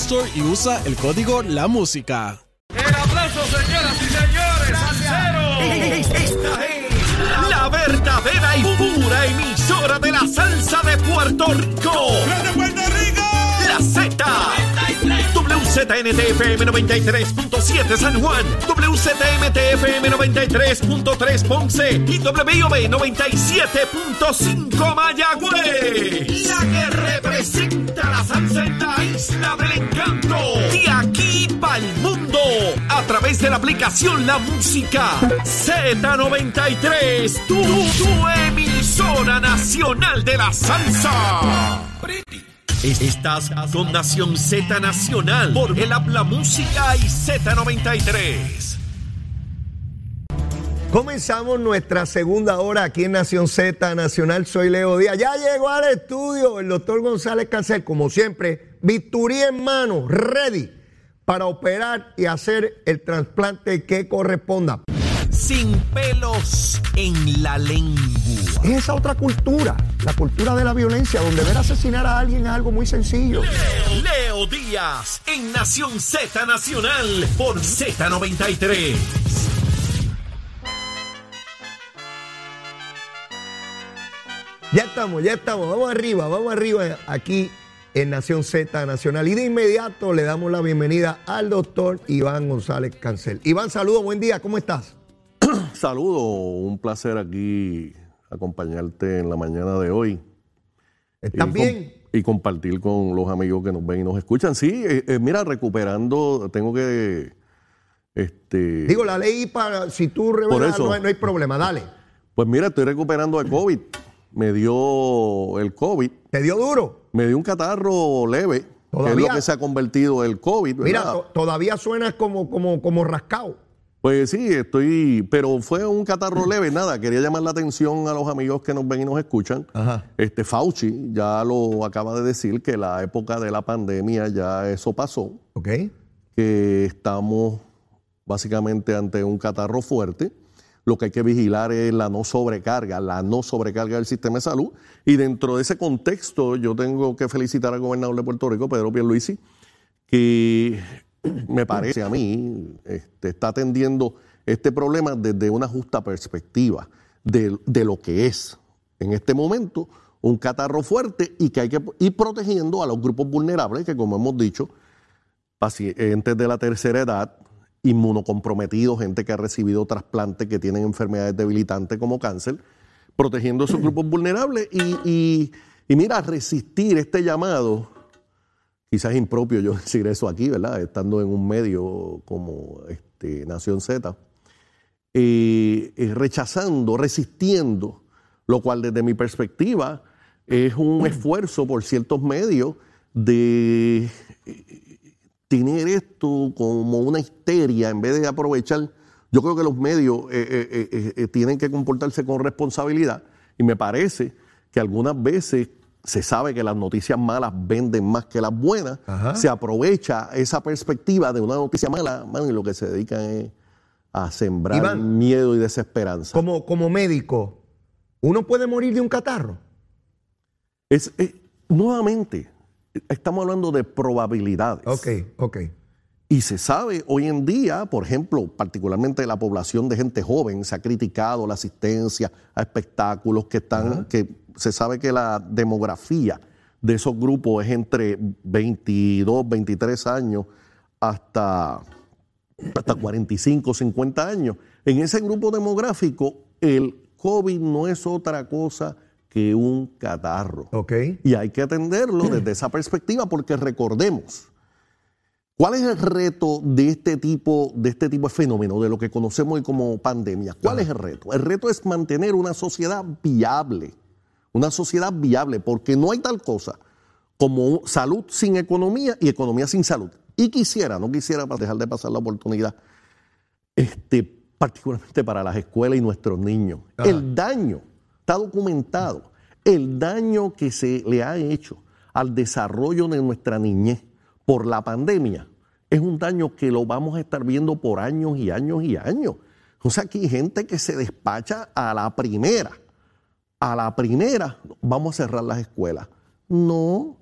Store y usa el código La Música. El aplauso, señoras y señores, Esta es la verdadera y pura emisora de la salsa de Puerto Rico. ¡De Puerto Rico! La Z. WZNTFM 93.7 San Juan, WZMTFM 93.3 Ponce y WIOB 97.5 Mayagüez. La que representa la isla del encanto. De aquí para el mundo. A través de la aplicación La Música Z93. Tu, tu emisora nacional de la salsa. Estás con Nación Z Nacional por el Habla Música y Z93. Comenzamos nuestra segunda hora aquí en Nación Z Nacional. Soy Leo Díaz. Ya llegó al estudio el doctor González Cancel, como siempre, bisturí en mano, ready para operar y hacer el trasplante que corresponda. Sin pelos en la lengua. Es esa otra cultura, la cultura de la violencia, donde ver asesinar a alguien es algo muy sencillo. Leo Díaz en Nación Z Nacional por Z93. Ya estamos, ya estamos, vamos arriba, vamos arriba aquí en Nación Z Nacional. Y de inmediato le damos la bienvenida al doctor Iván González Cancel. Iván, saludos, buen día, ¿cómo estás? Saludos, un placer aquí acompañarte en la mañana de hoy. ¿Estás Y bien? y compartir con los amigos que nos ven y nos escuchan. Sí, eh, eh, mira, recuperando, tengo que... Este, Digo, la ley para, si tú revelas, no, hay- no hay problema, dale. Pues mira, estoy recuperando de COVID. Me dio el COVID, ¿Te dio duro? me dio un catarro leve, que es lo que se ha convertido el COVID. Mira, todavía suenas como, como, como rascado. Pues sí, estoy, pero fue un catarro leve, nada, quería llamar la atención a los amigos que nos ven y nos escuchan. Ajá. Este Fauci ya lo acaba de decir que la época de la pandemia ya eso pasó, ¿Ok? que estamos básicamente ante un catarro fuerte. Lo que hay que vigilar es la no sobrecarga, la no sobrecarga del sistema de salud. Y dentro de ese contexto, yo tengo que felicitar al gobernador de Puerto Rico, Pedro Pierluisi, que me parece a mí este, está atendiendo este problema desde una justa perspectiva de, de lo que es en este momento un catarro fuerte y que hay que ir protegiendo a los grupos vulnerables, que como hemos dicho, pacientes de la tercera edad, inmunocomprometidos, gente que ha recibido trasplante, que tienen enfermedades debilitantes como cáncer, protegiendo a esos grupos vulnerables y, y- y mira, resistir este llamado, quizás es impropio yo decir eso aquí, ¿verdad? Estando en un medio como este, Nación Z, eh, eh, rechazando, resistiendo, lo cual desde mi perspectiva es un esfuerzo por ciertos medios de tener esto como una histeria en vez de aprovechar. Yo creo que los medios eh, eh, eh, tienen que comportarse con responsabilidad y me parece que algunas veces se sabe que las noticias malas venden más que las buenas, Ajá. se aprovecha esa perspectiva de una noticia mala, y lo que se dedican es a sembrar Iván. miedo y desesperanza. Como, como médico, ¿uno puede morir de un catarro? Es, es- nuevamente, estamos hablando de probabilidades. Ok, ok. Y se sabe hoy en día, por ejemplo, particularmente la población de gente joven, se ha criticado la asistencia a espectáculos que están, que se sabe que la demografía de esos grupos es entre 22, 23 años hasta, hasta 45, 50 años. En ese grupo demográfico, el COVID no es otra cosa que un catarro. Ok. Y hay que atenderlo desde esa perspectiva porque recordemos, ¿cuál es el reto de este tipo de, este tipo de fenómeno, de lo que conocemos hoy como pandemia? ¿Cuál es el reto? El reto es mantener una sociedad viable, una sociedad viable, porque no hay tal cosa como salud sin economía y economía sin salud. Y quisiera, no quisiera dejar de pasar la oportunidad, este, particularmente para las escuelas y nuestros niños. Ajá. El daño está documentado, el daño que se le ha hecho al desarrollo de nuestra niñez por la pandemia es un daño que lo vamos a estar viendo por años y años y años. O sea, aquí hay gente que se despacha a la primera. A la primera vamos a cerrar las escuelas. No.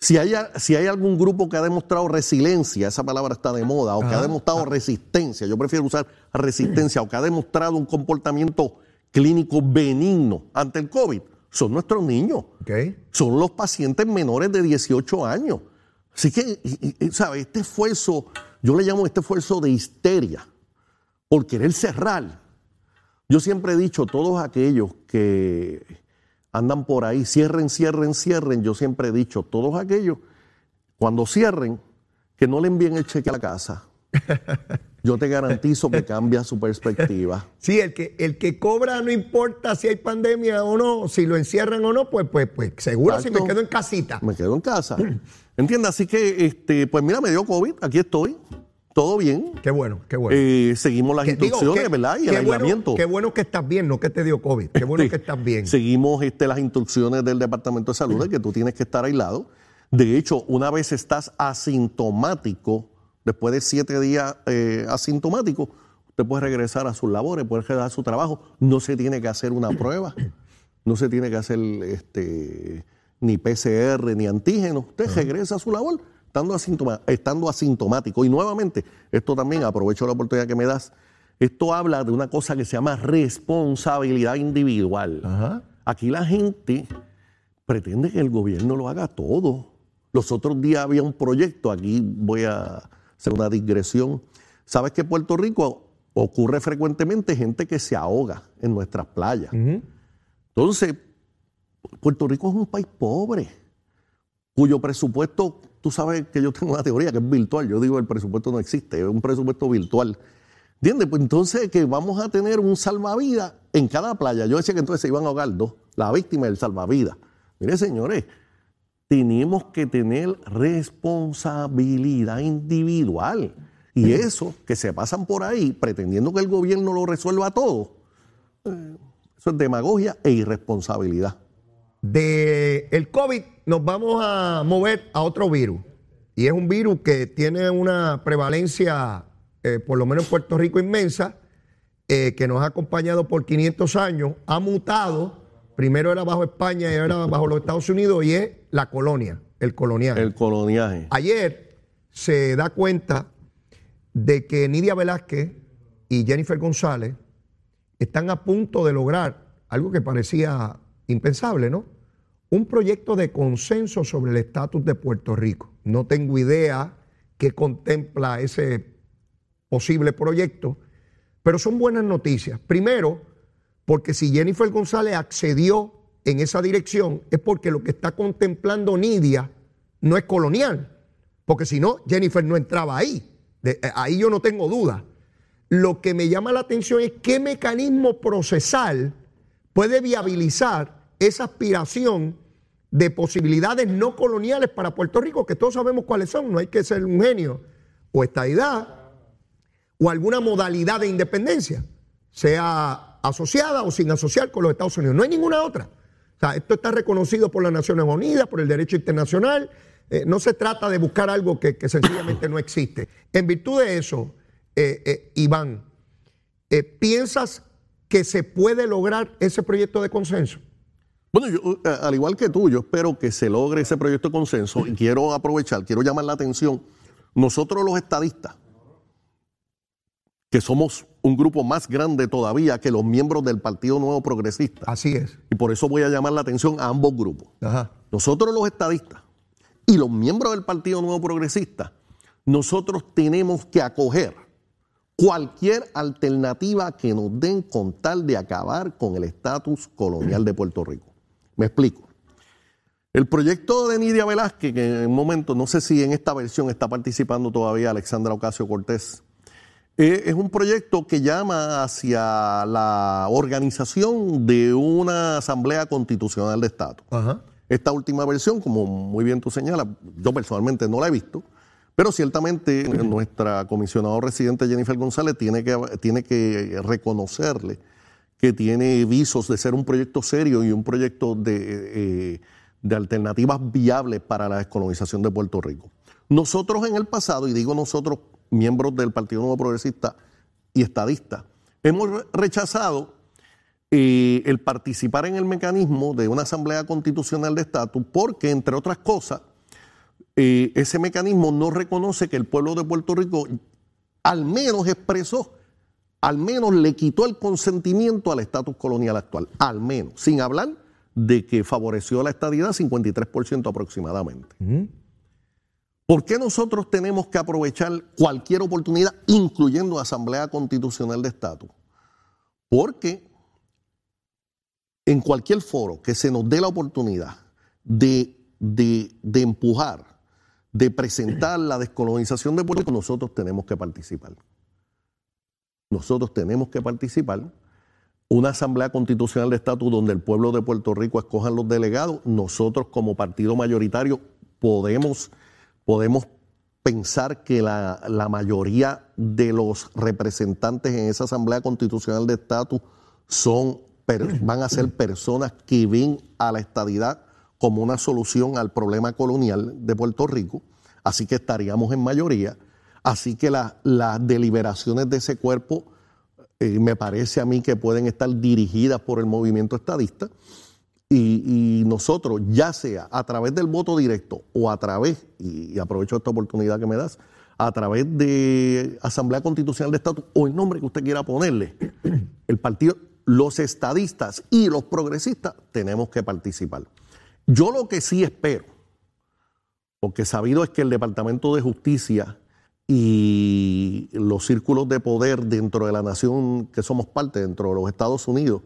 Si hay, si hay algún grupo que ha demostrado resiliencia, esa palabra está de moda, o que ha demostrado resistencia, yo prefiero usar resistencia, o que ha demostrado un comportamiento clínico benigno ante el COVID, son nuestros niños son los pacientes menores de 18 años. Así que, y- y- ¿sabe? Este esfuerzo, yo le llamo este esfuerzo de histeria, por querer cerrar. Yo siempre he dicho, todos aquellos que andan por ahí, cierren, cierren, cierren, yo siempre he dicho, todos aquellos, cuando cierren, que no le envíen el cheque a la casa. Yo te garantizo que cambia su perspectiva. Sí, el que, el que cobra no importa si hay pandemia o no, si lo encierran o no, pues, pues, pues seguro si me quedo en casita. Me quedo en casa. ¿Entiendes? Así que, este, pues mira, me dio COVID, aquí estoy, todo bien. Qué bueno, qué bueno. Eh, seguimos las Que- digo, instrucciones, qué- ¿verdad? Y el bueno, aislamiento. qué bueno que estás bien, no que te dio COVID. Qué bueno que estás bien. Seguimos este, las instrucciones del Departamento de Salud de que tú tienes que estar aislado. De hecho, una vez estás asintomático, después de siete días eh, asintomático, usted puede regresar a sus labores, puede regresar a su trabajo. No se tiene que hacer una prueba, no se tiene que hacer este, ni PCR ni antígeno. Usted regresa a su labor estando, asintoma- estando asintomático. Y nuevamente, esto también aprovecho la oportunidad que me das. Esto habla de una cosa que se llama responsabilidad individual. Aquí la gente pretende que el gobierno lo haga todo. Los otros días había un proyecto, aquí voy a hacer una digresión. ¿Sabes que en Puerto Rico ocurre frecuentemente gente que se ahoga en nuestras playas? Entonces, Puerto Rico es un país pobre, cuyo presupuesto, tú sabes que yo tengo una teoría que es virtual, yo digo el presupuesto no existe, es un presupuesto virtual. ¿Entiendes? Pues entonces que vamos a tener un salvavidas en cada playa. Yo decía que entonces se iban a ahogar dos, la víctima y el salvavidas. Mire, señores, tenemos que tener responsabilidad individual. Y eso, que se pasan por ahí pretendiendo que el gobierno lo resuelva todo, eh, eso es demagogia e irresponsabilidad. De el COVID nos vamos a mover a otro virus. Y es un virus que tiene una prevalencia, eh, por lo menos en Puerto Rico, inmensa, eh, que nos ha acompañado por 500 años, ha mutado. Primero era bajo España y ahora bajo los Estados Unidos y es la colonia, el colonial. El coloniaje. Ayer se da cuenta de que Nidia Velázquez y Jennifer González están a punto de lograr algo que parecía impensable, ¿no? Un proyecto de consenso sobre el estatus de Puerto Rico. No tengo idea qué contempla ese posible proyecto, pero son buenas noticias. Primero, porque si Jennifer González accedió en esa dirección, es porque lo que está contemplando Nidia no es colonial, porque si no, Jennifer no entraba ahí. Eh, ahí yo no tengo duda. Lo que me llama la atención es qué mecanismo procesal puede viabilizar esa aspiración de posibilidades no coloniales para Puerto Rico, que todos sabemos cuáles son, no hay que ser un genio, o estadidad, o alguna modalidad de independencia, sea asociada o sin asociar con los Estados Unidos. No hay ninguna otra. O sea, esto está reconocido por las Naciones Unidas, por el derecho internacional. Eh, no se trata de buscar algo que, sencillamente no existe. En virtud de eso, eh, eh, Iván, ¿piensas que se puede lograr ese proyecto de consenso? Bueno, yo, al igual que tú, yo espero que se logre ese proyecto de consenso y quiero aprovechar, quiero llamar la atención. Nosotros los estadistas que somos un grupo más grande todavía que los miembros del Partido Nuevo Progresista. Así es. Y por eso voy a llamar la atención a ambos grupos. Ajá. Nosotros los estadistas y los miembros del Partido Nuevo Progresista, nosotros tenemos que acoger cualquier alternativa que nos den con tal de acabar con el estatus colonial de Puerto Rico. Me explico. El proyecto de Nidia Velázquez, que en un momento, no sé si en esta versión está participando todavía Alexandra Ocasio Cortés, eh, es un proyecto que llama hacia la organización de una asamblea constitucional de Estado. Ajá. Esta última versión, como muy bien tú señalas, yo personalmente no la he visto, pero ciertamente nuestra comisionada residente Jennifer González tiene que, tiene que reconocerle que tiene visos de ser un proyecto serio y un proyecto de, eh, de alternativas viables para la descolonización de Puerto Rico. Nosotros en el pasado, y digo nosotros, miembros del Partido Nuevo Progresista y estadistas, hemos rechazado eh, el participar en el mecanismo de una asamblea constitucional de estatus porque, entre otras cosas, eh, ese mecanismo no reconoce que el pueblo de Puerto Rico al menos expresó, al menos le quitó el consentimiento al estatus colonial actual, al menos, sin hablar de que favoreció la estadidad 53% aproximadamente. ¿Por qué nosotros tenemos que aprovechar cualquier oportunidad, incluyendo Asamblea Constitucional de Estatus? Porque en cualquier foro que se nos dé la oportunidad de, de, empujar, de presentar la descolonización de Puerto Rico, nosotros tenemos que participar. Nosotros tenemos que participar. Una asamblea constitucional de estatus donde el pueblo de Puerto Rico escojan los delegados, nosotros como partido mayoritario podemos, podemos pensar que la, la mayoría de los representantes en esa asamblea constitucional de estatus son, van a ser personas que ven a la estadidad como una solución al problema colonial de Puerto Rico, así que estaríamos en mayoría, así que la- las deliberaciones de ese cuerpo eh, me parece a mí que pueden estar dirigidas por el movimiento estadista y, nosotros, ya sea a través del voto directo o a través, y, y aprovecho esta oportunidad que me das, a través de Asamblea Constitucional de Estatus o el nombre que usted quiera ponerle, el partido, los estadistas y los progresistas tenemos que participar. Yo lo que sí espero, porque sabido es que el Departamento de Justicia y los círculos de poder dentro de la nación que somos parte, dentro de los Estados Unidos,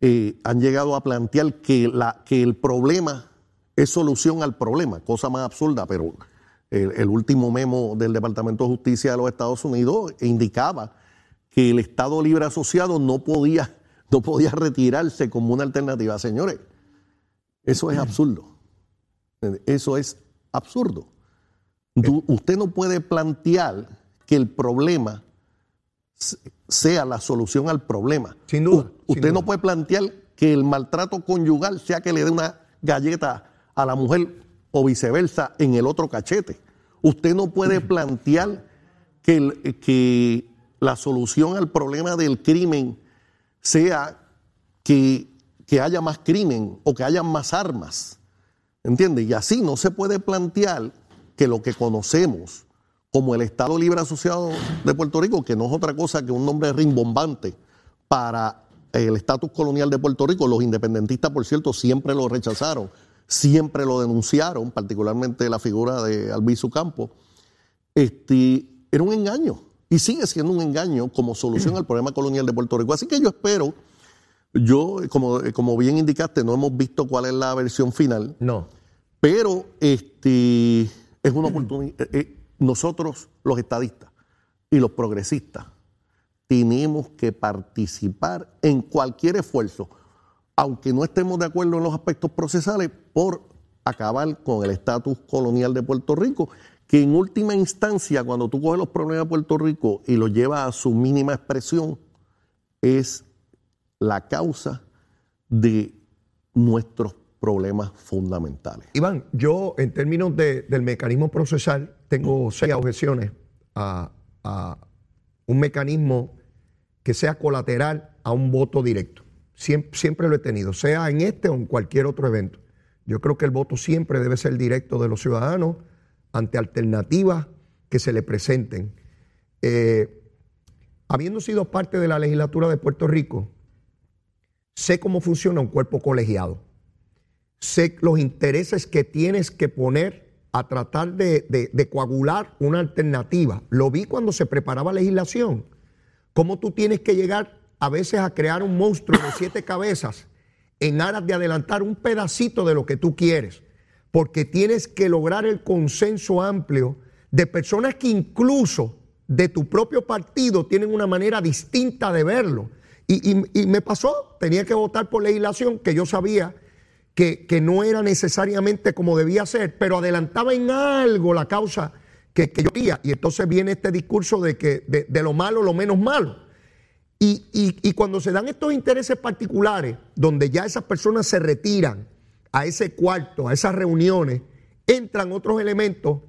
eh, han llegado a plantear que, el problema es solución al problema, cosa más absurda, pero el, último memo del Departamento de Justicia de los Estados Unidos indicaba que el Estado Libre Asociado no podía, no podía retirarse como una alternativa. Señores, eso es absurdo. Eso es absurdo. Usted no puede plantear que el problema sea la solución al problema. Sin duda, U- sin usted no duda. puede plantear que el maltrato conyugal sea que le dé una galleta a la mujer o viceversa en el otro cachete. Usted no puede plantear que, el- que la solución al problema del crimen sea que, que haya más crimen o que haya más armas. ¿Entiende? Y así no se puede plantear que lo que conocemos como el Estado Libre Asociado de Puerto Rico, que no es otra cosa que un nombre rimbombante para el estatus colonial de Puerto Rico, los independentistas, por cierto, siempre lo rechazaron, siempre lo denunciaron, particularmente la figura de Albizu Campo, este, era un engaño y sigue siendo un engaño como solución al problema colonial de Puerto Rico. Así que yo espero, yo, como, como bien indicaste, no hemos visto cuál es la versión final, No. pero este, es una oportunidad. eh, eh, nosotros, los estadistas y los progresistas, tenemos que participar en cualquier esfuerzo, aunque no estemos de acuerdo en los aspectos procesales, por acabar con el estatus colonial de Puerto Rico, que en última instancia, cuando tú coges los problemas de Puerto Rico y los llevas a su mínima expresión, es la causa de nuestros problemas fundamentales. Iván, yo en términos de- del mecanismo procesal tengo seis objeciones a, a un mecanismo que sea colateral a un voto directo. Siempre, siempre lo he tenido, sea en este o en cualquier otro evento. Yo creo que el voto siempre debe ser directo de los ciudadanos ante alternativas que se le presenten. Eh, habiendo sido parte de la legislatura de Puerto Rico, sé cómo funciona un cuerpo colegiado. Sé los intereses que tienes que poner a tratar de, coagular una alternativa. Lo vi cuando se preparaba legislación. Cómo tú tienes que llegar a veces a crear un monstruo de siete cabezas en aras de adelantar un pedacito de lo que tú quieres. Porque tienes que lograr el consenso amplio de personas que incluso de tu propio partido tienen una manera distinta de verlo. Y, y- y me pasó, tenía que votar por legislación que yo sabía que, no era necesariamente como debía ser, pero adelantaba en algo la causa que, yo quería. Y entonces viene este discurso de que de, de lo malo, lo menos malo. Y, y- y cuando se dan estos intereses particulares, donde ya esas personas se retiran a ese cuarto, a esas reuniones, entran otros elementos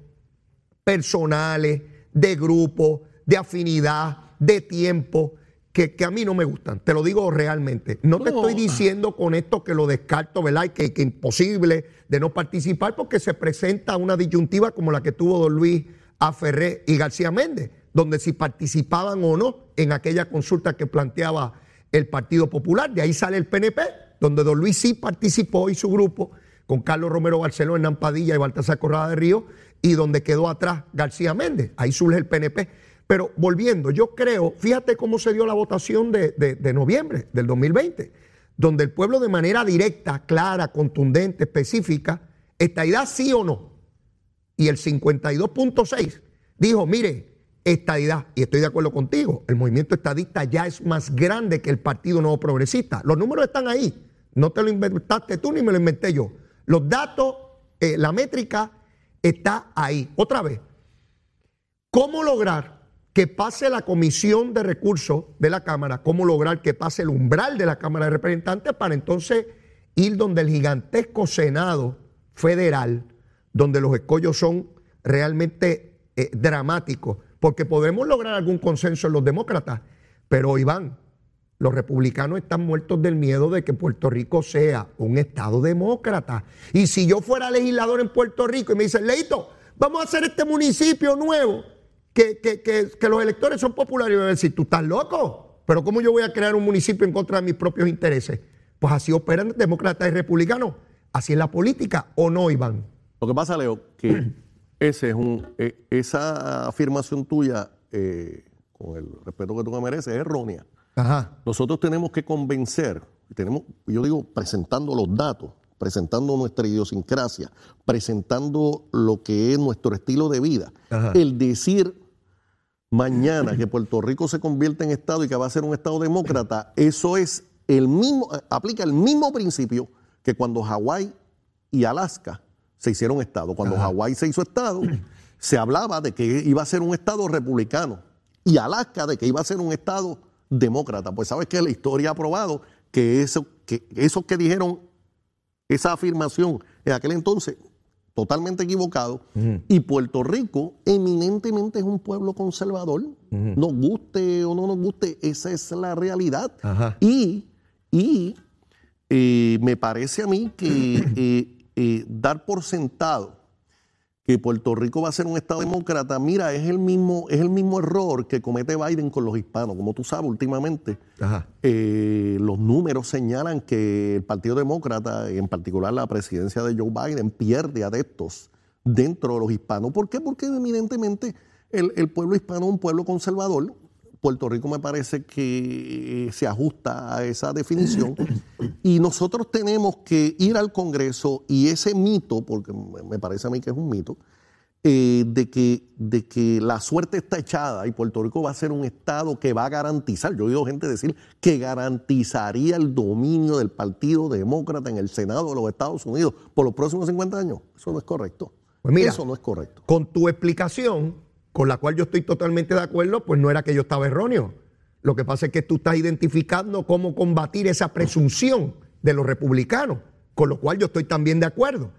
personales, de grupo, de afinidad, de tiempo, que, que a mí no me gustan. Te lo digo realmente. No te estoy diciendo con esto que lo descarto, ¿verdad? Y que, que imposible de no participar porque se presenta una disyuntiva como la que tuvo don Luis Aferré y García Méndez, donde si participaban o no en aquella consulta que planteaba el Partido Popular. De ahí sale el PNP, donde don Luis sí participó y su grupo, con Carlos Romero Barceló, Hernán Padilla y Baltasar Corrada de Río, y donde quedó atrás García Méndez. Ahí surge el PNP. Pero volviendo, yo creo, fíjate cómo se dio la votación de, de- noviembre del 2020, donde el pueblo de manera directa, clara, contundente, específica, estadidad sí o no. Y el 52.6 dijo, mire, estadidad, y estoy de acuerdo contigo, el movimiento estadista ya es más grande que el Partido Nuevo Progresista. Los números están ahí, no te lo inventaste tú ni me lo inventé yo. Los datos, eh, la métrica está ahí. Otra vez, ¿cómo lograr que pase la comisión de recursos de la Cámara? ¿Cómo lograr que pase el umbral de la Cámara de Representantes para entonces ir donde el gigantesco Senado federal, donde los escollos son realmente eh, dramáticos? Porque podemos lograr algún consenso en los demócratas, pero Iván, los republicanos están muertos del miedo de que Puerto Rico sea un estado demócrata. Y si yo fuera legislador en Puerto Rico y me dicen, Leito, vamos a hacer este municipio nuevo, que, que- que- que los electores son populares, y voy a decir, tú estás loco, pero ¿cómo yo voy a crear un municipio en contra de mis propios intereses? Pues así operan demócratas y republicanos. Así es la política, ¿o no, Iván? Lo que pasa, Leo, que ese es un, eh, esa afirmación tuya, eh, con el respeto que tú me mereces, es errónea. Ajá. Nosotros tenemos que convencer, tenemos, yo digo, presentando los datos, presentando nuestra idiosincrasia, presentando lo que es nuestro estilo de vida. Ajá. El decir mañana que Puerto Rico se convierte en Estado y que va a ser un Estado demócrata, eso es el mismo, aplica el mismo principio que cuando Hawái y Alaska se hicieron Estado. Cuando Hawái se hizo Estado, se hablaba de que iba a ser un Estado republicano y Alaska de que iba a ser un Estado demócrata. Pues sabes que la historia ha probado que eso que, eso que dijeron, esa afirmación en aquel entonces, totalmente equivocado. Y Puerto Rico eminentemente es un pueblo conservador. Nos guste o no nos guste, esa es la realidad. Ajá. Y, y eh, me parece a mí que eh, eh, dar por sentado que Puerto Rico va a ser un Estado demócrata, mira, es el mismo, es el mismo error que comete Biden con los hispanos. Como tú sabes, últimamente eh, los números señalan que el Partido Demócrata, en particular la presidencia de Joe Biden, pierde adeptos dentro de los hispanos. ¿Por qué? Porque evidentemente el, el pueblo hispano es un pueblo conservador. Puerto Rico me parece que se ajusta a esa definición y nosotros tenemos que ir al Congreso y ese mito, porque me me parece a mí que es un mito, eh, de, que, de que la suerte está echada y Puerto Rico va a ser un Estado que va a garantizar, yo he oído gente decir que garantizaría el dominio del Partido Demócrata en el Senado de los Estados Unidos por los próximos 50 años. Eso no es correcto. Pues mira, Eso no es correcto. Con tu explicación, con la cual yo estoy totalmente de acuerdo, pues no era que yo estaba erróneo. Lo que pasa es que tú estás identificando cómo combatir esa presunción de los republicanos, con lo cual yo estoy también de acuerdo.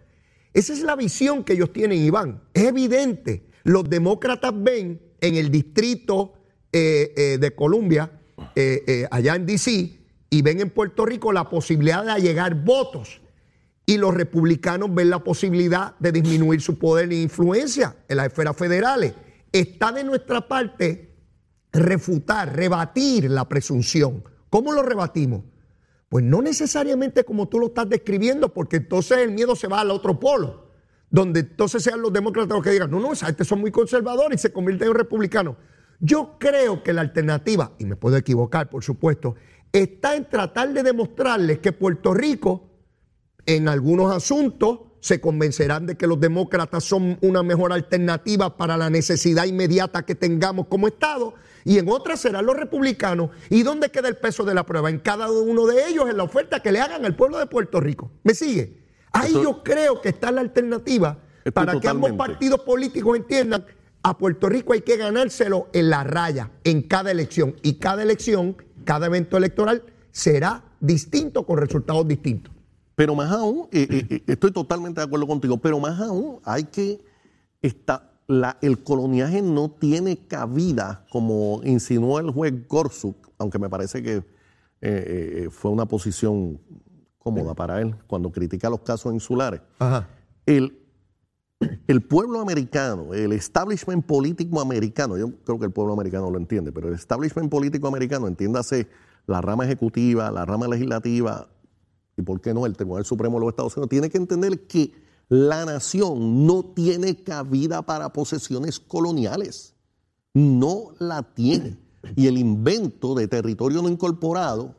Esa es la visión que ellos tienen, Iván. Es evidente. Los demócratas ven en el distrito eh, eh, de Columbia, eh, allá en D.C., y ven en Puerto Rico la posibilidad de allegar votos y los republicanos ven la posibilidad de disminuir su poder e influencia en las esferas federales. Está de nuestra parte refutar, rebatir la presunción. ¿Cómo lo rebatimos? Pues no necesariamente como tú lo estás describiendo, porque entonces el miedo se va al otro polo, donde entonces sean los demócratas los que digan, no, no, gente son muy conservadores y se convierten en republicanos. Yo creo que la alternativa, y me puedo equivocar, por supuesto, está en tratar de demostrarles que Puerto Rico, en algunos asuntos, se convencerán de que los demócratas son una mejor alternativa para la necesidad inmediata que tengamos como Estado, y en otras serán los republicanos. ¿Y dónde queda el peso de la prueba? En cada uno de ellos, en la oferta que le hagan al pueblo de Puerto Rico. ¿Me sigue? Ahí yo creo que está la alternativa para que ambos partidos políticos entiendan a Puerto Rico hay que ganárselo en la raya, en cada elección. Y cada elección, cada evento electoral será distinto con resultados distintos. Pero más aún, eh, eh, eh, estoy totalmente de acuerdo contigo, pero más aún hay que la, el coloniaje no tiene cabida, como insinuó el juez Gorsuk, aunque me parece que fue una posición cómoda para él cuando critica los casos insulares. El, el pueblo americano, el establishment político americano, yo creo que el pueblo americano lo entiende, pero el establishment político americano, entiéndase la rama ejecutiva, la rama legislativa, y por qué no el Tribunal Supremo de los Estados Unidos, tiene que entender que la nación no tiene cabida para posesiones coloniales. No la tiene. Y el invento de territorio no incorporado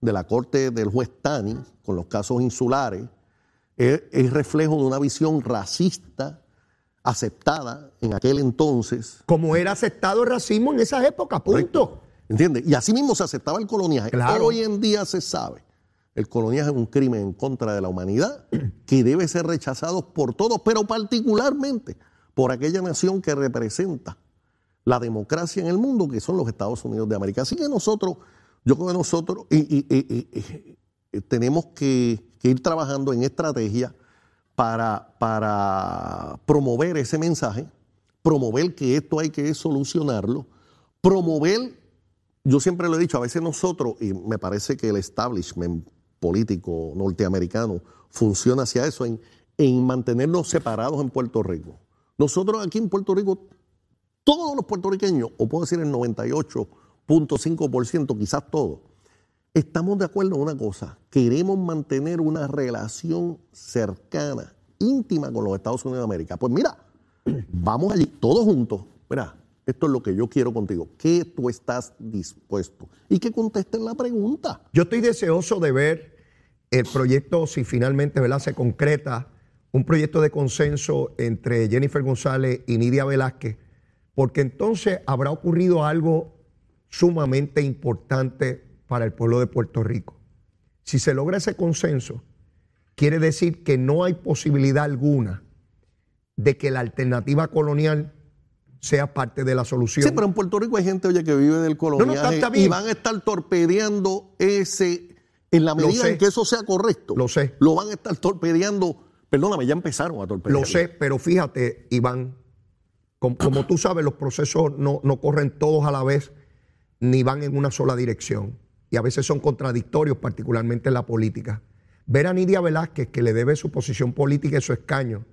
de la corte del juez Tani, con los casos insulares, es, reflejo de una visión racista aceptada en aquel entonces. Como era aceptado el racismo en esa época, punto. ¿Entiendes? Y así mismo se aceptaba el coloniaje. Hoy en día se sabe el coloniaje es un crimen en contra de la humanidad que debe ser rechazado por todos, pero particularmente por aquella nación que representa la democracia en el mundo, que son los Estados Unidos de América. Así que nosotros, yo creo que nosotros tenemos que, ir trabajando en estrategia para promover ese mensaje, promover que esto hay que solucionarlo, promover, yo siempre lo he dicho, a veces nosotros, y me parece que el establishment político norteamericano funciona hacia eso, en, en mantenernos separados en Puerto Rico. Nosotros aquí en Puerto Rico, todos los puertorriqueños, o puedo decir el 98.5%, quizás todos, estamos de acuerdo en una cosa, queremos mantener una relación cercana, íntima con los Estados Unidos de América. Pues mira, vamos allí, todos juntos, mira, esto es lo que yo quiero contigo. ¿Qué tú estás dispuesto? Y que contesten la pregunta. Yo estoy deseoso de ver el proyecto, si finalmente se concreta, un proyecto de consenso entre Jennifer González y Nidia Velázquez, porque entonces habrá ocurrido algo sumamente importante para el pueblo de Puerto Rico. Si se logra ese consenso, quiere decir que no hay posibilidad alguna de que la alternativa colonial sea parte de la solución. Sí, pero en Puerto Rico hay gente, oye, que vive del coloniaje y van a estar torpedeando ese, en la medida en que eso sea correcto. Lo sé. Lo van a estar torpedeando, perdóname, ya empezaron a torpedear. Lo sé, pero fíjate, Iván, como, tú sabes, los procesos no, no corren todos a la vez, ni van en una sola dirección. Y a veces son contradictorios, particularmente en la política. Ver a Nidia Velázquez, que le debe su posición política y su escaño,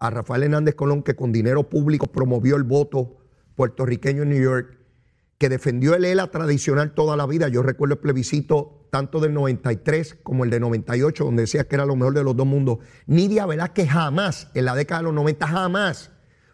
a Rafael Hernández Colón, que con dinero público promovió el voto puertorriqueño en New York, que defendió el ELA tradicional toda la vida. Yo recuerdo el plebiscito tanto del 93 como el de 98, donde decía que era lo mejor de los dos mundos. Nidia que jamás, en la década de los 90, jamás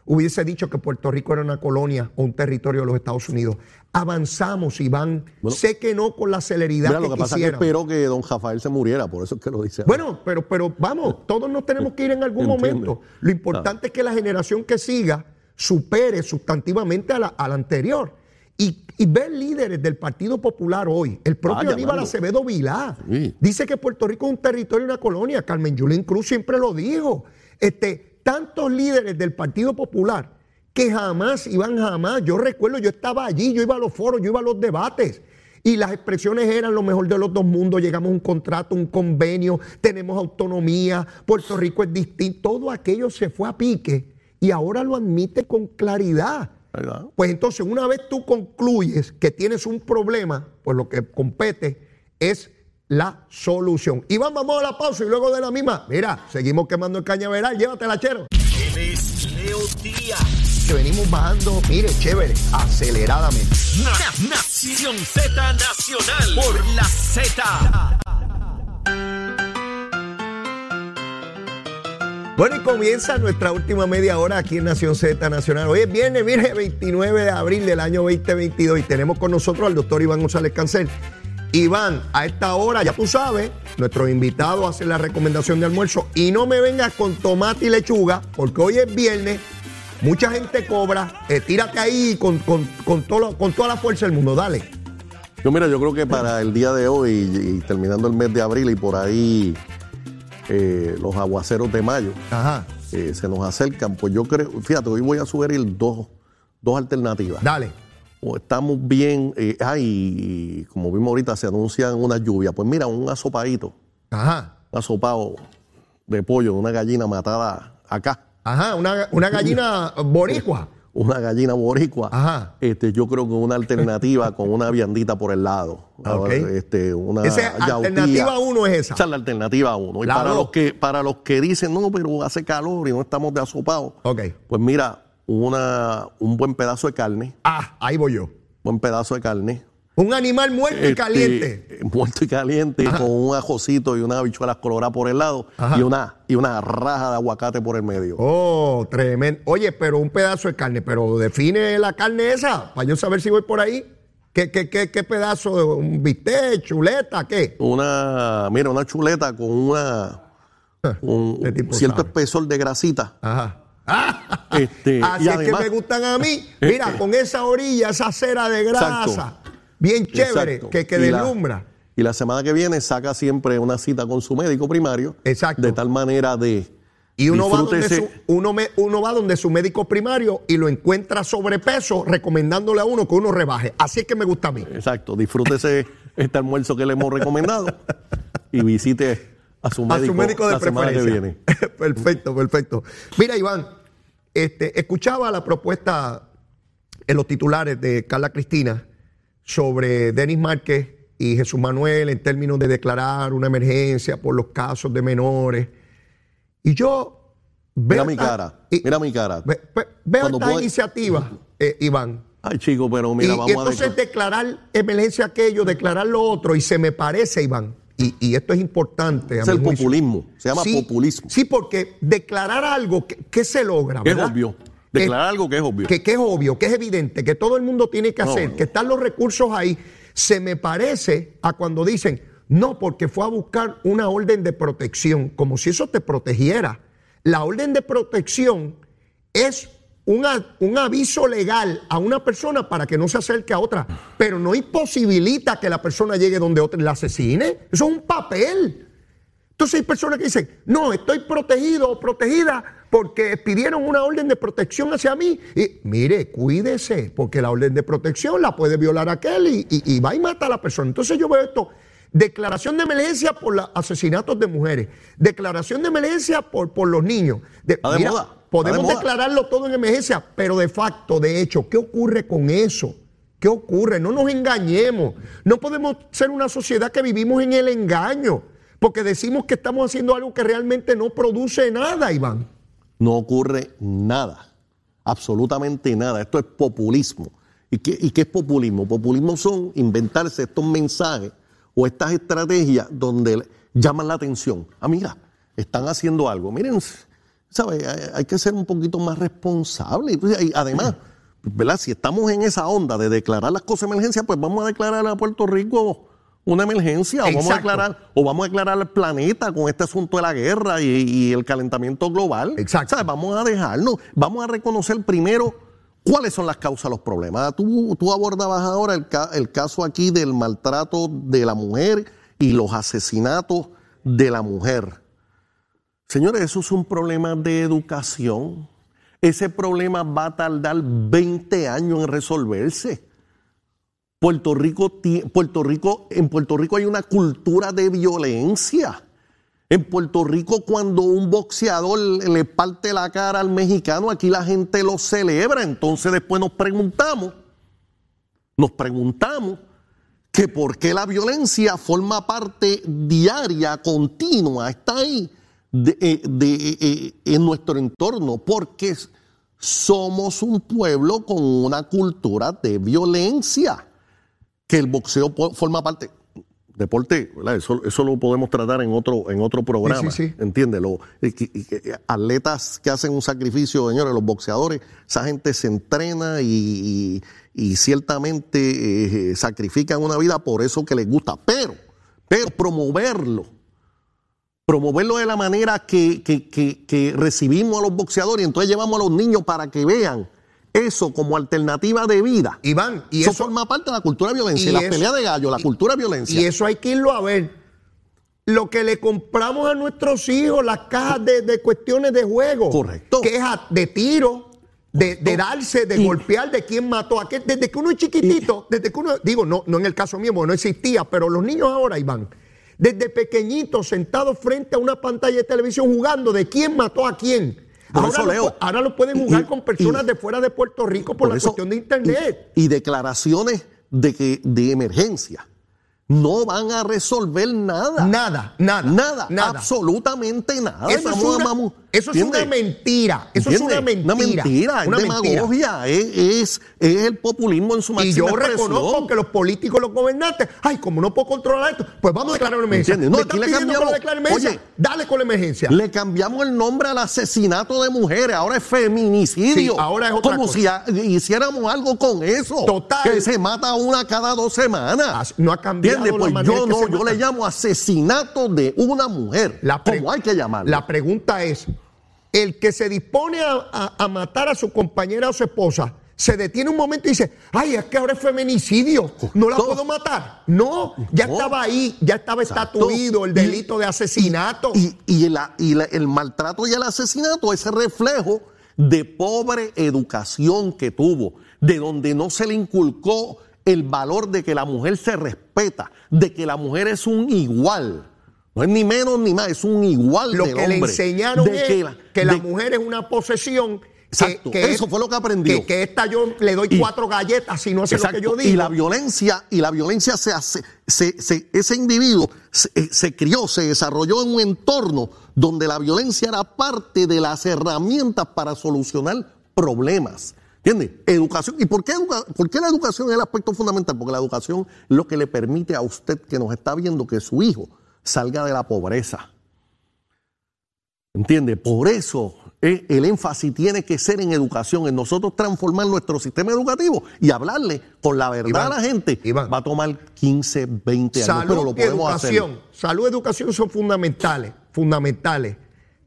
hubiese dicho que Puerto Rico era una colonia o un territorio de los Estados Unidos. Avanzamos, Iván. sé que no con la celeridad mira, lo que pasa es que espero que don Rafael se muriera, por eso es que lo dice. Bueno, pero, pero vamos, todos nos tenemos que ir en algún momento. Lo importante es que la generación que siga supere sustantivamente a la, anterior. Y, ver líderes del Partido Popular hoy, el propio Aníbal Acevedo Vilá, dice que Puerto Rico es un territorio y una colonia. Carmen Yulín Cruz siempre lo dijo. Este, tantos líderes del Partido Popular que jamás iban jamás. Yo recuerdo, yo estaba allí, yo iba a los foros, yo iba a los debates. Y las expresiones eran lo mejor de los dos mundos. Llegamos a un contrato, un convenio, tenemos autonomía, Puerto Rico es distinto. Todo aquello se fue a pique y ahora lo admite con claridad. Pues entonces, una vez tú concluyes que tienes un problema, pues lo que compete es la solución. Y vamos a la pausa y luego de la misma, mira, seguimos quemando el cañaveral, llévatela, chero. es Leo Díaz. Que venimos bajando, mire, chévere, aceleradamente. Na- Nación Z Nacional por la Z. Bueno, y comienza nuestra última media hora aquí en Nación Z Nacional. Hoy es viernes, mire, 29 de abril del año 2022 y tenemos con nosotros al doctor Iván González Cancel. Iván, a esta hora, ya tú sabes, nuestro invitado hace la recomendación de almuerzo y no me vengas con tomate y lechuga, porque hoy es viernes, mucha gente cobra, eh, tírate ahí con, con- con todo con toda la fuerza del mundo, dale. Yo mira, yo creo que para el día de hoy y, y terminando el mes de abril y por ahí eh, los aguaceros de mayo Ajá, eh, se nos acercan, pues yo creo, fíjate, hoy voy a sugerir dos, dos alternativas. dale. O estamos bien, eh, ay, y como vimos ahorita, se anuncian una lluvia. Pues mira, un asopadito, Ajá, un asopado de pollo de una gallina matada acá, ajá, una, una gallina boricua. una gallina boricua. Ajá. Este, yo creo que una alternativa con una viandita por el lado. Ok. Este, una Esa alternativa uno es esa. Esa es la alternativa uno. Y La para dos. los, que, para los que dicen, no, pero hace calor y no estamos de asopado. Ok. Pues mira, una, un buen pedazo de carne, Ah, ahí voy yo. buen pedazo de carne. Un animal muerto y Este, caliente. Muerto y caliente, con un ajocito y unas habichuelas coloradas por el lado Ajá. y una, y una raja de aguacate por el medio. Oh, tremendo. Oye, pero un pedazo de carne, pero define la carne esa, para yo saber si voy por ahí. ¿Qué, qué, qué, qué pedazo? de ¿Un bistec, chuleta, qué? Una, mira, una chuleta con una un Este tipo cierto sabe. espesor de grasita. Ajá. Este, Así y es que me gustan a mí. Mira, con esa orilla, esa cera de grasa, Exacto. bien chévere, Exacto. que, que deslumbra. y la semana que viene saca siempre una cita con su médico primario. Exacto. De tal manera de. Y uno va, donde su, uno, me- uno va donde su médico primario y lo encuentra sobrepeso, recomendándole a uno que uno rebaje. Así es que me gusta a mí. Exacto, disfrútese este almuerzo que le hemos recomendado y visite a su a médico, su médico de la semana que preferencia. viene. perfecto, perfecto. Mira, Iván, este, escuchaba la propuesta en los titulares de Carla Cristina sobre Denis Márquez y Jesús Manuel en términos de declarar una emergencia por los casos de menores. Y yo Mira veo mi esta- cara, y- mira mi cara. ve- ve- veo esta puede- iniciativa, eh, Iván. Ay, chico, pero mira, y, vamos y entonces declarar emergencia aquello, declarar lo otro, y se me parece, Iván, y, y esto es importante. a Es el juicio. populismo, se llama Sí, populismo. Sí, porque declarar algo, que, que se logra? Es obvio. Declarar algo que es obvio. Que, que es obvio, que es evidente, que todo el mundo tiene que No, hacer, no. que están los recursos ahí. Se me parece a cuando dicen, no, porque fue a buscar una orden de protección, como si eso te protegiera. La orden de protección es un, aviso legal a una persona para que no se acerque a otra, pero no imposibilita que la persona llegue donde otra la asesine. Eso es un papel. Entonces hay personas que dicen, no, estoy protegido o protegida porque pidieron una orden de protección hacia mí. Y mire, cuídese, porque la orden de protección la puede violar aquel y, y- y va y mata a la persona. Entonces yo veo esto, declaración de emergencia por los asesinatos de mujeres, declaración de emergencia por, por los niños. De- moda, Podemos de declararlo todo en emergencia, pero de facto, de hecho, ¿qué ocurre con eso? ¿Qué ocurre? No nos engañemos. No podemos ser una sociedad que vivimos en el engaño, porque decimos que estamos haciendo algo que realmente no produce nada, Iván. No ocurre nada, absolutamente nada. Esto es populismo. ¿Y qué, y qué es populismo? Populismo son inventarse estos mensajes o estas estrategias donde llaman la atención. Ah, mira, están haciendo algo. Miren, ¿sabe? Hay, que ser un poquito más responsable. Entonces, y además, ¿verdad? Si estamos en esa onda de declarar las cosas de emergencia, pues vamos a declarar a Puerto Rico una emergencia, o vamos, a declarar, o vamos a declarar al planeta con este asunto de la guerra y, y el calentamiento global. Exacto. ¿Sabes? Vamos a dejarnos, vamos a reconocer primero cuáles son las causas de los problemas. Tú, tú abordabas ahora el, ca- el caso aquí del maltrato de la mujer y los asesinatos de la mujer. Señores, eso es un problema de educación. Ese problema va a tardar 20 años en resolverse. Puerto Rico, Puerto Rico, en Puerto Rico hay una cultura de violencia. En Puerto Rico, cuando un boxeador le parte la cara al mexicano, aquí la gente lo celebra. Entonces después nos preguntamos, nos preguntamos que por qué la violencia forma parte diaria, continua, está ahí de, eh, eh, eh, en nuestro entorno, porque somos un pueblo con una cultura de violencia, que el boxeo forma parte. Deporte, ¿verdad? Eso, eso lo podemos tratar en otro, en otro programa. sí, sí. Que- atletas que hacen un sacrificio, señores, los boxeadores, esa gente se entrena y, y- y ciertamente eh, sacrifican una vida por eso que les gusta. Pero, pero promoverlo, promoverlo de la manera que, que- que- que recibimos a los boxeadores y entonces llevamos a los niños para que vean eso como alternativa de vida. Iván, y eso, eso, forma parte de la cultura de violencia. y la eso- pelea de gallo, la y- cultura de violencia. y eso hay que irlo a ver. Lo que le compramos a nuestros hijos, las cajas de, de cuestiones de juego. Correcto. Quejas de tiro, de, de darse, de Y- golpear, de quién mató a qué. Desde que uno es chiquitito, desde que uno, digo, no, no en el caso mío, porque no existía, pero los niños ahora, Iván, desde pequeñitos, sentados frente a una pantalla de televisión jugando de quién mató a quién. Por ahora, eso, lo, Leo, pu- ahora lo pueden jugar y- con personas y- de fuera de Puerto Rico por, la eso- cuestión de internet. Y, y declaraciones de, que, de emergencia. No van a resolver nada. Nada, nada. Nada, nada. absolutamente nada. Eso, es una, vamos- eso es una mentira. Eso es una mentira. Una mentira, es Una demagogia, es, es, es el populismo en su Y máxima yo expresión. reconozco que los políticos, los gobernantes, ay, como no puedo controlar esto, pues vamos a declarar una emergencia. No, ¿Me están le cambiamos- declare emergencia? Oye, Dale con la emergencia. Le cambiamos el nombre al asesinato de mujeres, ahora es feminicidio. Sí, ahora es otra Como cosa. si hiciéramos algo con eso. Total. Que se mata una cada dos semanas. No ha cambiado ¿Entiendes? la Pues yo no, yo le llamo asesinato de una mujer. La como hay que llamarlo. La pregunta es, el que se dispone a, a- a matar a su compañera o su esposa, se detiene un momento y dice, ay, es que ahora es feminicidio, no la puedo matar. No, ya No. estaba ahí, ya estaba estatuido el delito de asesinato. Y, y la- y la- el maltrato y el asesinato es el reflejo de pobre educación que tuvo, de donde no se le inculcó el valor de que la mujer se respeta, de que la mujer es un igual. No es ni menos ni más, es un igual Lo del que le enseñaron De es que la, de- mujer es una posesión. que- Exacto, que eso es- fue lo que aprendió. Que, que esta yo le doy Y- cuatro galletas si no hace lo que yo digo. Y la violencia, y la violencia se hace, se- se- ese individuo se, eh, se crió, se desarrolló en un entorno donde la violencia era parte de las herramientas para solucionar problemas. ¿Entiendes? Educación. ¿Y por qué, educa- por qué la educación es el aspecto fundamental? Porque la educación es lo que le permite a usted que nos está viendo que su hijo salga de la pobreza. ¿Entiende? Por eso eh, el énfasis tiene que ser en educación, en nosotros transformar nuestro sistema educativo y hablarle con la verdad Iván, a la gente. Iván. Va a tomar 15, 20 años, pero Salud lo y podemos educación. hacer. Salud y educación son fundamentales, fundamentales.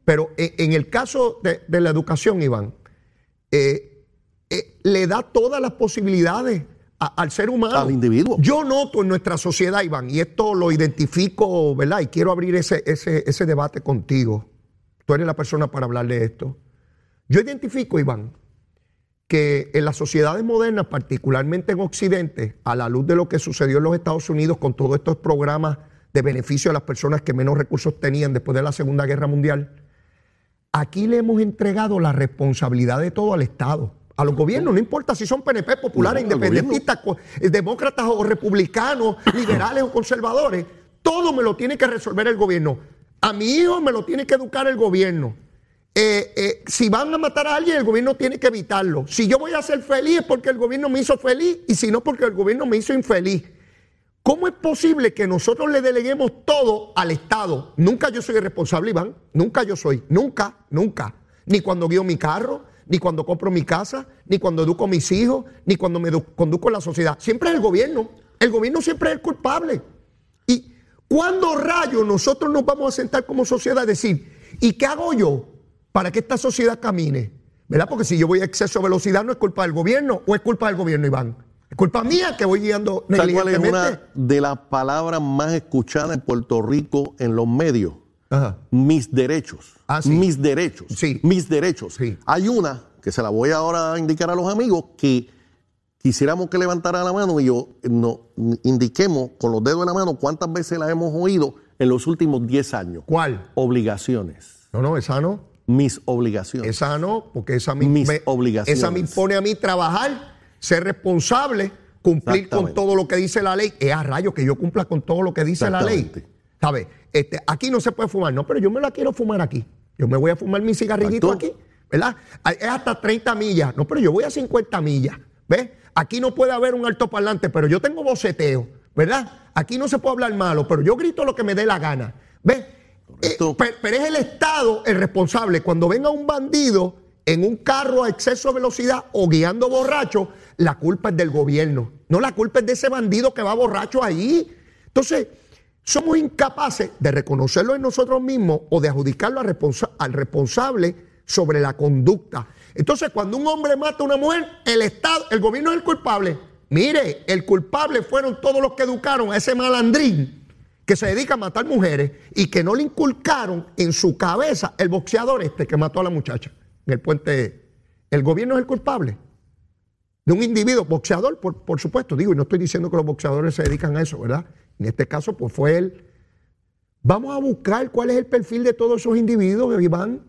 Pero en, en el caso de, de la educación, Iván, eh, eh, le da todas las posibilidades a- al ser humano. Al individuo. Yo noto en nuestra sociedad, Iván, y esto lo identifico, ¿verdad? Y quiero abrir ese, ese, ese debate contigo. Tú eres la persona para hablar de esto. Yo identifico, Iván, que en las sociedades modernas, particularmente en Occidente, a la luz de lo que sucedió en los Estados Unidos con todos estos programas de beneficio a las personas que menos recursos tenían después de la Segunda Guerra Mundial, aquí le hemos entregado la responsabilidad de todo al Estado. A los gobiernos, no importa si son PNP, populares, No, independentistas, demócratas o republicanos, liberales o conservadores, todo me lo tiene que resolver el gobierno. A mi hijo me lo tiene que educar el gobierno. Eh, eh, si van a matar a alguien, el gobierno tiene que evitarlo. Si yo voy a ser feliz es porque el gobierno me hizo feliz y si no porque el gobierno me hizo infeliz. ¿Cómo es posible que nosotros le deleguemos todo al Estado? Nunca yo soy responsable, Iván. Nunca yo soy. Nunca, nunca. Ni cuando guío mi carro, ni cuando compro mi casa, ni cuando educo a mis hijos, ni cuando me conduzco en la sociedad. Siempre es el gobierno. El gobierno siempre es el culpable. ¿Y cuándo rayos nosotros nos vamos a sentar como sociedad a decir, ¿y qué hago yo para que esta sociedad camine? ¿Verdad? Porque si yo voy a exceso de velocidad no es culpa del gobierno o es culpa del gobierno, Iván. Es culpa mía que voy guiando ¿Sabes cuál es negligentemente. una de las palabras más escuchadas en Puerto Rico en los medios? Ajá. Mis derechos. Ah, sí. Mis derechos. Sí. Mis derechos. Sí. Hay una que se la voy ahora a indicar a los amigos que quisiéramos que levantara la mano y yo no, indiquemos con los dedos de la mano cuántas veces la hemos oído en los últimos 10 años. ¿Cuál? Obligaciones. No, no, esa no. Mis obligaciones. Esa no, porque esa me, Mis me- obligaciones. esa me impone a mí trabajar, ser responsable, cumplir con todo lo que dice la ley. Es a rayo que yo cumpla con todo lo que dice la ley. ¿Sabes? Este, aquí no se puede fumar, no, pero yo me la quiero fumar aquí. Yo me voy a fumar mi cigarrillito aquí, ¿verdad? Es hasta 30 millas, no, pero yo voy a 50 millas, ¿ves? Aquí no puede haber un altoparlante, pero yo tengo boceteo, ¿verdad? Aquí no se puede hablar malo, pero yo grito lo que me dé la gana, ¿ves? Eh, Correcto. pe- pero es el Estado el responsable. Cuando venga un bandido en un carro a exceso de velocidad o guiando borracho, la culpa es del gobierno. No, la culpa es de ese bandido que va borracho ahí. Entonces, somos incapaces de reconocerlo en nosotros mismos o de adjudicarlo al, al responsable sobre la conducta. Entonces, cuando un hombre mata a una mujer, el Estado, el gobierno es el culpable. Mire, el culpable fueron todos los que educaron a ese malandrín que se dedica a matar mujeres y que no le inculcaron en su cabeza el boxeador este que mató a la muchacha en el puente. El gobierno es el culpable de un individuo boxeador, por, por supuesto, digo, y no estoy diciendo que los boxeadores se dedican a eso, ¿verdad? En este caso, pues fue él. Vamos a buscar cuál es el perfil de todos esos individuos, Iván.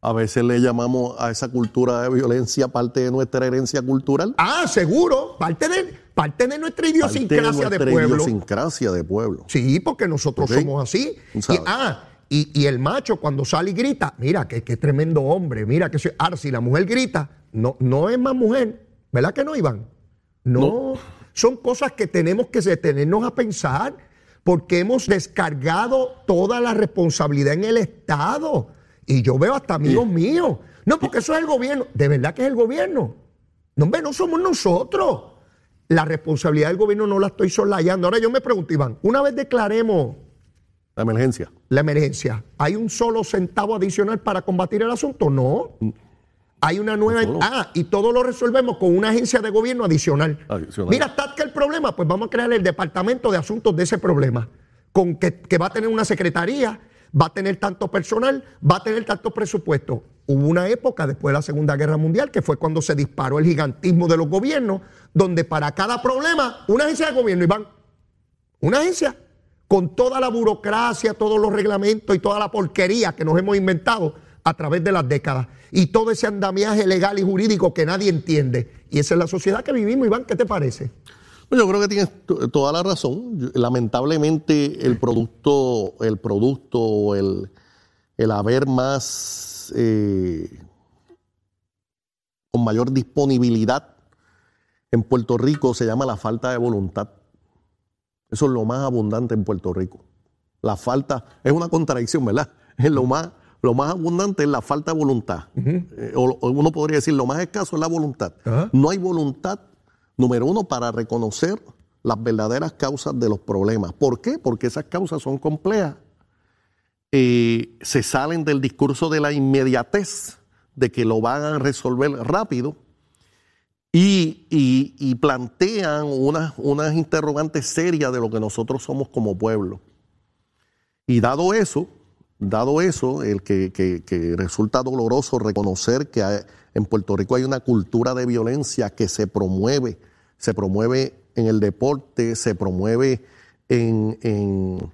A veces le llamamos a esa cultura de violencia parte de nuestra herencia cultural. Ah, seguro, parte de, parte de nuestra parte de idiosincrasia de, nuestra pueblo. idiosincrasia de pueblo. Sí, porque nosotros somos así. Y, ah, y, y el macho cuando sale y grita, mira, que, que tremendo hombre, mira que soy. Ahora, si la mujer grita, no, no es más mujer, ¿verdad que no, Iván? No, son cosas que tenemos que detenernos a pensar porque hemos descargado toda la responsabilidad en el Estado. Y yo veo hasta amigos míos. No, porque eso es el gobierno. De verdad que es el gobierno. No, hombre, no somos nosotros. La responsabilidad del gobierno no la estoy soslayando. Ahora yo me pregunto, Iván, una vez declaremos La emergencia. la emergencia, ¿hay un solo centavo adicional para combatir el asunto? No. Hay una nueva. todo. Ah, y todo lo resolvemos con una agencia de gobierno adicional. Adicional. Mira, está que el problema, pues vamos a crear el departamento de asuntos de ese problema, con que, que va a tener una secretaría, va a tener tanto personal, va a tener tanto presupuesto. Hubo una época después de la Segunda Guerra Mundial que fue cuando se disparó el gigantismo de los gobiernos, donde para cada problema, una agencia de gobierno, Iván, una agencia con toda la burocracia, todos los reglamentos y toda la porquería que nos hemos inventado a través de las décadas. Y todo ese andamiaje legal y jurídico que nadie entiende. Y esa es la sociedad que vivimos, Iván. ¿Qué te parece? Pues yo creo que tienes to- toda la razón. Lamentablemente el producto, el producto, el, el haber más eh, con mayor disponibilidad en Puerto Rico se llama la falta de voluntad. Eso es lo más abundante en Puerto Rico. La falta, es una contradicción, ¿verdad? Es lo más, lo más abundante es la falta de voluntad. Eh, o, o uno podría decir, lo más escaso es la voluntad. No hay voluntad, número uno, para reconocer las verdaderas causas de los problemas. ¿Por qué? Porque esas causas son complejas. Eh, se salen del discurso de la inmediatez, de que lo van a resolver rápido, y, y- y plantean unas, unas interrogantes serias de lo que nosotros somos como pueblo. Y dado eso, dado eso, el que, que- que resulta doloroso reconocer que hay- en Puerto Rico hay una cultura de violencia que se promueve, se promueve en el deporte, se promueve en, en-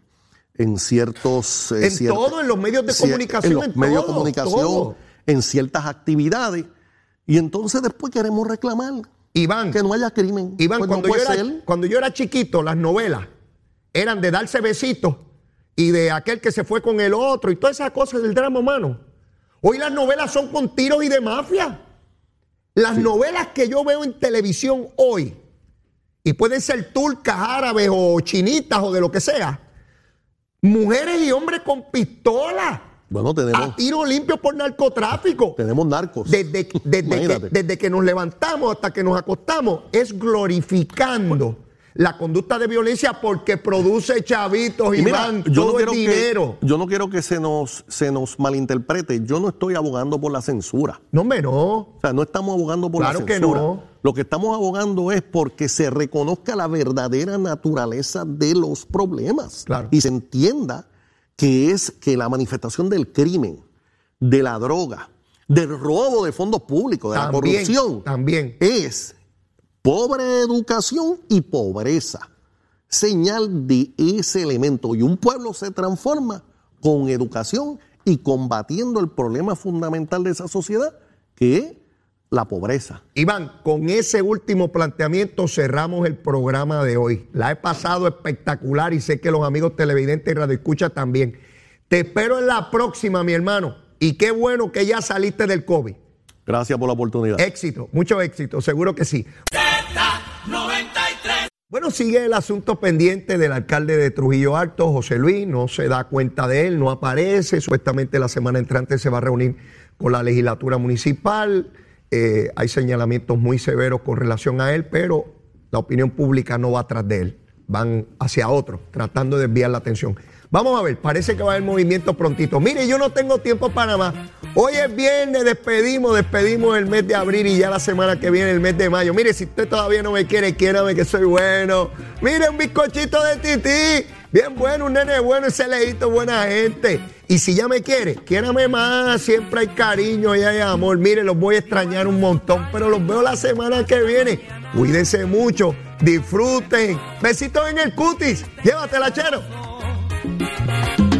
en ciertos... eh, En todo, en los medios de comunicación, En los en medios de comunicación, todo. en ciertas actividades. Y entonces después queremos reclamar Iván, que no haya crimen. Iván Pues no cuando, yo era, cuando yo era chiquito, las novelas eran de darse besitos y de aquel que se fue con el otro y todas esas cosas del drama humano. Hoy las novelas son con tiros y de mafia. Las novelas que yo veo en televisión hoy, y pueden ser turcas, árabes o chinitas o de lo que sea, mujeres y hombres con pistolas Bueno, a tenemos, tiro limpio por narcotráfico. tenemos narcos. Desde, desde que, desde que nos levantamos hasta que nos acostamos, es glorificando la conducta de violencia porque produce chavitos, Y mira, Iván, yo no todo que, dinero. yo no quiero que se nos, se nos malinterprete. Yo no estoy abogando por la censura. No, hombre, no. O sea, no estamos abogando por Claro la que censura. no. Lo que estamos abogando es porque se reconozca la verdadera naturaleza de los problemas. Claro. Y se entienda que es que la manifestación del crimen, de la droga, del robo de fondos públicos, de la corrupción, también. es pobre educación y pobreza. Señal de ese elemento. Y un pueblo se transforma con educación y combatiendo el problema fundamental de esa sociedad, que es la pobreza. Iván, con ese último planteamiento cerramos el programa de hoy. La he pasado espectacular y sé que los amigos televidentes y radioescuchas también. Te espero en la próxima, mi hermano. Y qué bueno que ya saliste del COVID. Gracias por la oportunidad. Éxito, mucho éxito, seguro que sí. Bueno, sigue el asunto pendiente del alcalde de Trujillo Alto, José Luis, no se da cuenta de él, no aparece, supuestamente la semana entrante se va a reunir con la legislatura municipal, eh, hay señalamientos muy severos con relación a él, pero la opinión pública no va atrás de él, van hacia otro, tratando de desviar la atención. Vamos a ver, parece que va a haber movimiento prontito. Mire, yo no tengo tiempo para más. Hoy es viernes, despedimos, despedimos el mes de abril y ya la semana que viene el mes de mayo. Mire, si usted todavía no me quiere, quiérame que soy bueno. Mire, un bizcochito de tití. Bien bueno, un nene bueno, ese lejito, buena gente. Y si ya me quiere, quiérame más, siempre hay cariño y hay amor. Mire, los voy a extrañar un montón, pero los veo la semana que viene. Cuídense mucho, disfruten. Besitos en el cutis. Llévatela, chero. Thank you.